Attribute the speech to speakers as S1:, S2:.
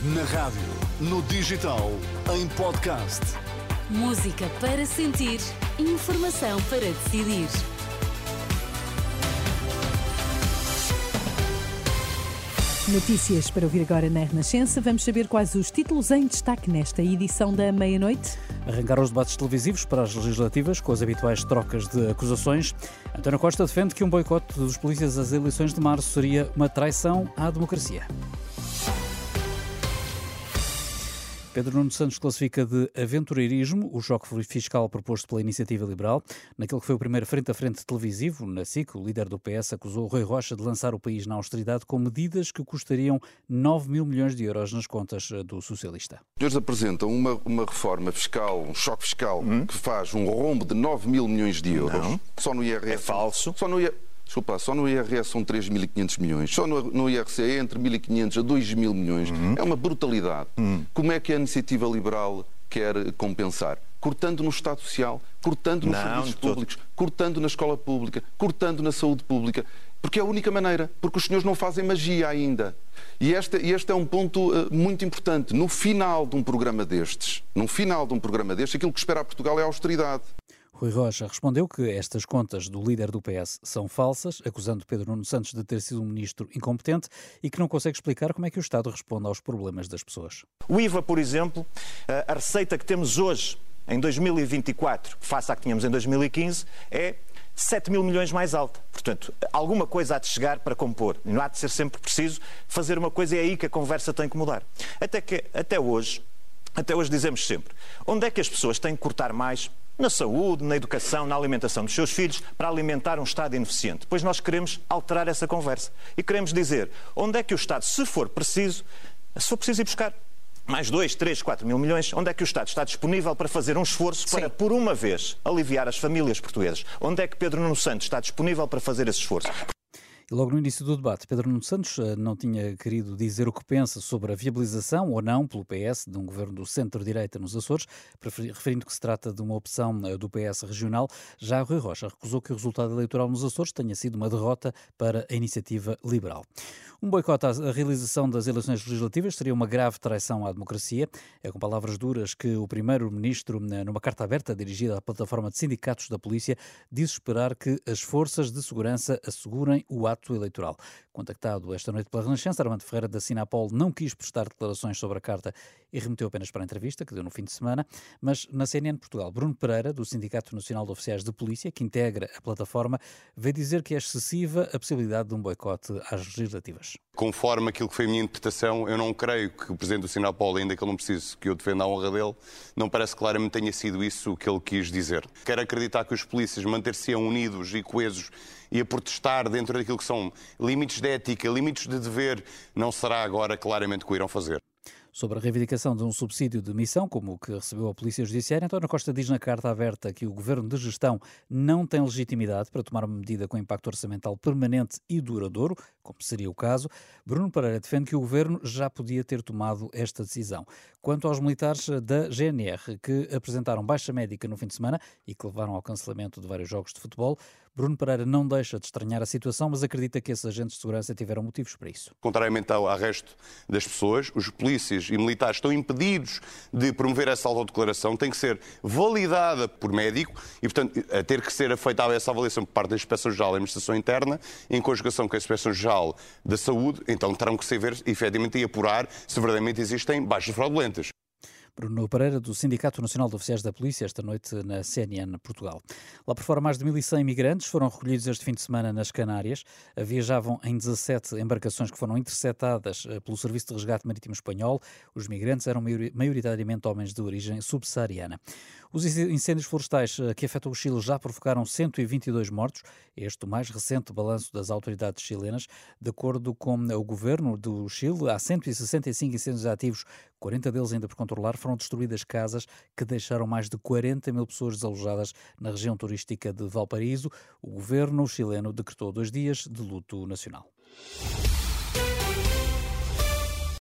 S1: Na rádio, no digital, em podcast.
S2: Música para sentir, informação para decidir.
S3: Notícias para ouvir agora na Renascença. Vamos saber quais os títulos em destaque nesta edição da meia-noite.
S4: Arrancaram os debates televisivos para as legislativas, com as habituais trocas de acusações. António Costa defende que um boicote dos polícias às eleições de março seria uma traição à democracia. Pedro Nuno Santos classifica de aventureirismo o choque fiscal proposto pela Iniciativa Liberal. Naquele que foi o primeiro frente a frente televisivo, na SIC, o líder do PS acusou Rui Rocha de lançar o país na austeridade com medidas que custariam 9 mil milhões de euros nas contas do socialista.
S5: Os senhores apresentam uma, uma reforma fiscal, um choque fiscal, hum? que faz um rombo de 9 mil milhões de euros.
S6: Não.
S5: Só no IRS.
S6: É falso.
S5: Só no IRS. Desculpa, só no IRS são 3.500 milhões, só no, no IRC é entre 1.500 a 2.000 milhões. Uhum. É uma brutalidade. Uhum. Como é que a iniciativa liberal quer compensar? Cortando no Estado Social, cortando nos
S6: Não,
S5: serviços
S6: todo.
S5: públicos, cortando na escola pública, cortando na saúde pública. Porque é a única maneira, porque os senhores não fazem magia ainda. E este, este é um ponto uh, muito importante. No final de um programa destes, no final de um programa destes, aquilo que espera a Portugal é a austeridade.
S4: Rui Rocha respondeu que estas contas do líder do PS são falsas, acusando Pedro Nuno Santos de ter sido um ministro incompetente e que não consegue explicar como é que o Estado responde aos problemas das pessoas.
S6: O IVA, por exemplo, a receita que temos hoje, em 2024, face à que tínhamos em 2015, é 7 mil milhões mais alta. Portanto, alguma coisa há de chegar para compor. Não há de ser sempre preciso fazer uma coisa e é aí que a conversa tem que mudar. Até que, até hoje, até hoje dizemos sempre, onde é que as pessoas têm que cortar mais na saúde, na educação, na alimentação dos seus filhos, para alimentar um Estado ineficiente. Pois nós queremos alterar essa conversa. E queremos dizer onde é que o Estado, se for preciso, se for preciso ir buscar mais 2, 3, 4 mil milhões, onde é que o Estado está disponível para fazer um esforço para, por uma vez, aliviar as famílias portuguesas? Onde é que Pedro Nuno Santos está disponível para fazer esse esforço?
S4: E logo no início do debate, Pedro Nuno Santos não tinha querido dizer o que pensa sobre a viabilização ou não pelo PS de um governo do centro-direita nos Açores, referindo que se trata de uma opção do PS regional. Já Rui Rocha recusou que o resultado eleitoral nos Açores tenha sido uma derrota para a iniciativa liberal. Um boicote à realização das eleições legislativas seria uma grave traição à democracia. É com palavras duras que o primeiro-ministro, numa carta aberta dirigida à plataforma de sindicatos da polícia, diz esperar que as forças de segurança assegurem o ato ato eleitoral. Contactado esta noite pela Renascença, Armando Ferreira da Sinapol não quis prestar declarações sobre a carta e remeteu apenas para a entrevista que deu no fim de semana, mas na CNN Portugal, Bruno Pereira, do Sindicato Nacional de Oficiais de Polícia, que integra a plataforma, veio dizer que é excessiva a possibilidade de um boicote às legislativas.
S7: Conforme aquilo que foi a minha interpretação, eu não creio que o Presidente do Sinapol, ainda que ele não precise que eu defenda a honra dele, não parece claramente tenha sido isso que ele quis dizer. Quero acreditar que os polícias manter-se-ão unidos e coesos e a protestar dentro daquilo que são limites de ética, limites de dever, não será agora claramente o que o irão fazer.
S4: Sobre a reivindicação de um subsídio de missão, como o que recebeu a Polícia Judiciária, António Costa diz na carta aberta que o Governo de Gestão não tem legitimidade para tomar uma medida com impacto orçamental permanente e duradouro, como seria o caso. Bruno Pereira defende que o Governo já podia ter tomado esta decisão. Quanto aos militares da GNR, que apresentaram baixa médica no fim de semana e que levaram ao cancelamento de vários jogos de futebol, Bruno Pereira não deixa de estranhar a situação, mas acredita que esses agentes de segurança tiveram motivos para isso.
S7: Contrariamente ao resto das pessoas, os polícias e militares estão impedidos de promover essa autodeclaração, tem que ser validada por médico e, portanto, a ter que ser feita essa avaliação por parte da Inspeção-Geral da Administração Interna, em conjugação com a Inspeção-Geral da Saúde, então terão que ser, efetivamente, e apurar se verdadeiramente existem baixas fraudulentas.
S4: Bruno Pereira, do Sindicato Nacional de Oficiais da Polícia, esta noite na CNN Portugal. Lá por fora, mais de 1.100 imigrantes foram recolhidos este fim de semana nas Canárias. Viajavam em 17 embarcações que foram interceptadas eh, pelo Serviço de Resgate Marítimo Espanhol. Os migrantes eram maioritariamente homens de origem subsaariana. Os incêndios florestais eh, que afetam o Chile já provocaram 122 mortos. Este o mais recente balanço das autoridades chilenas. De acordo com o governo do Chile, há 165 incêndios ativos, 40 deles ainda por controlar. Foram destruídas casas que deixaram mais de 40 mil pessoas desalojadas na região turística de Valparaíso. O governo chileno decretou dois dias de luto nacional.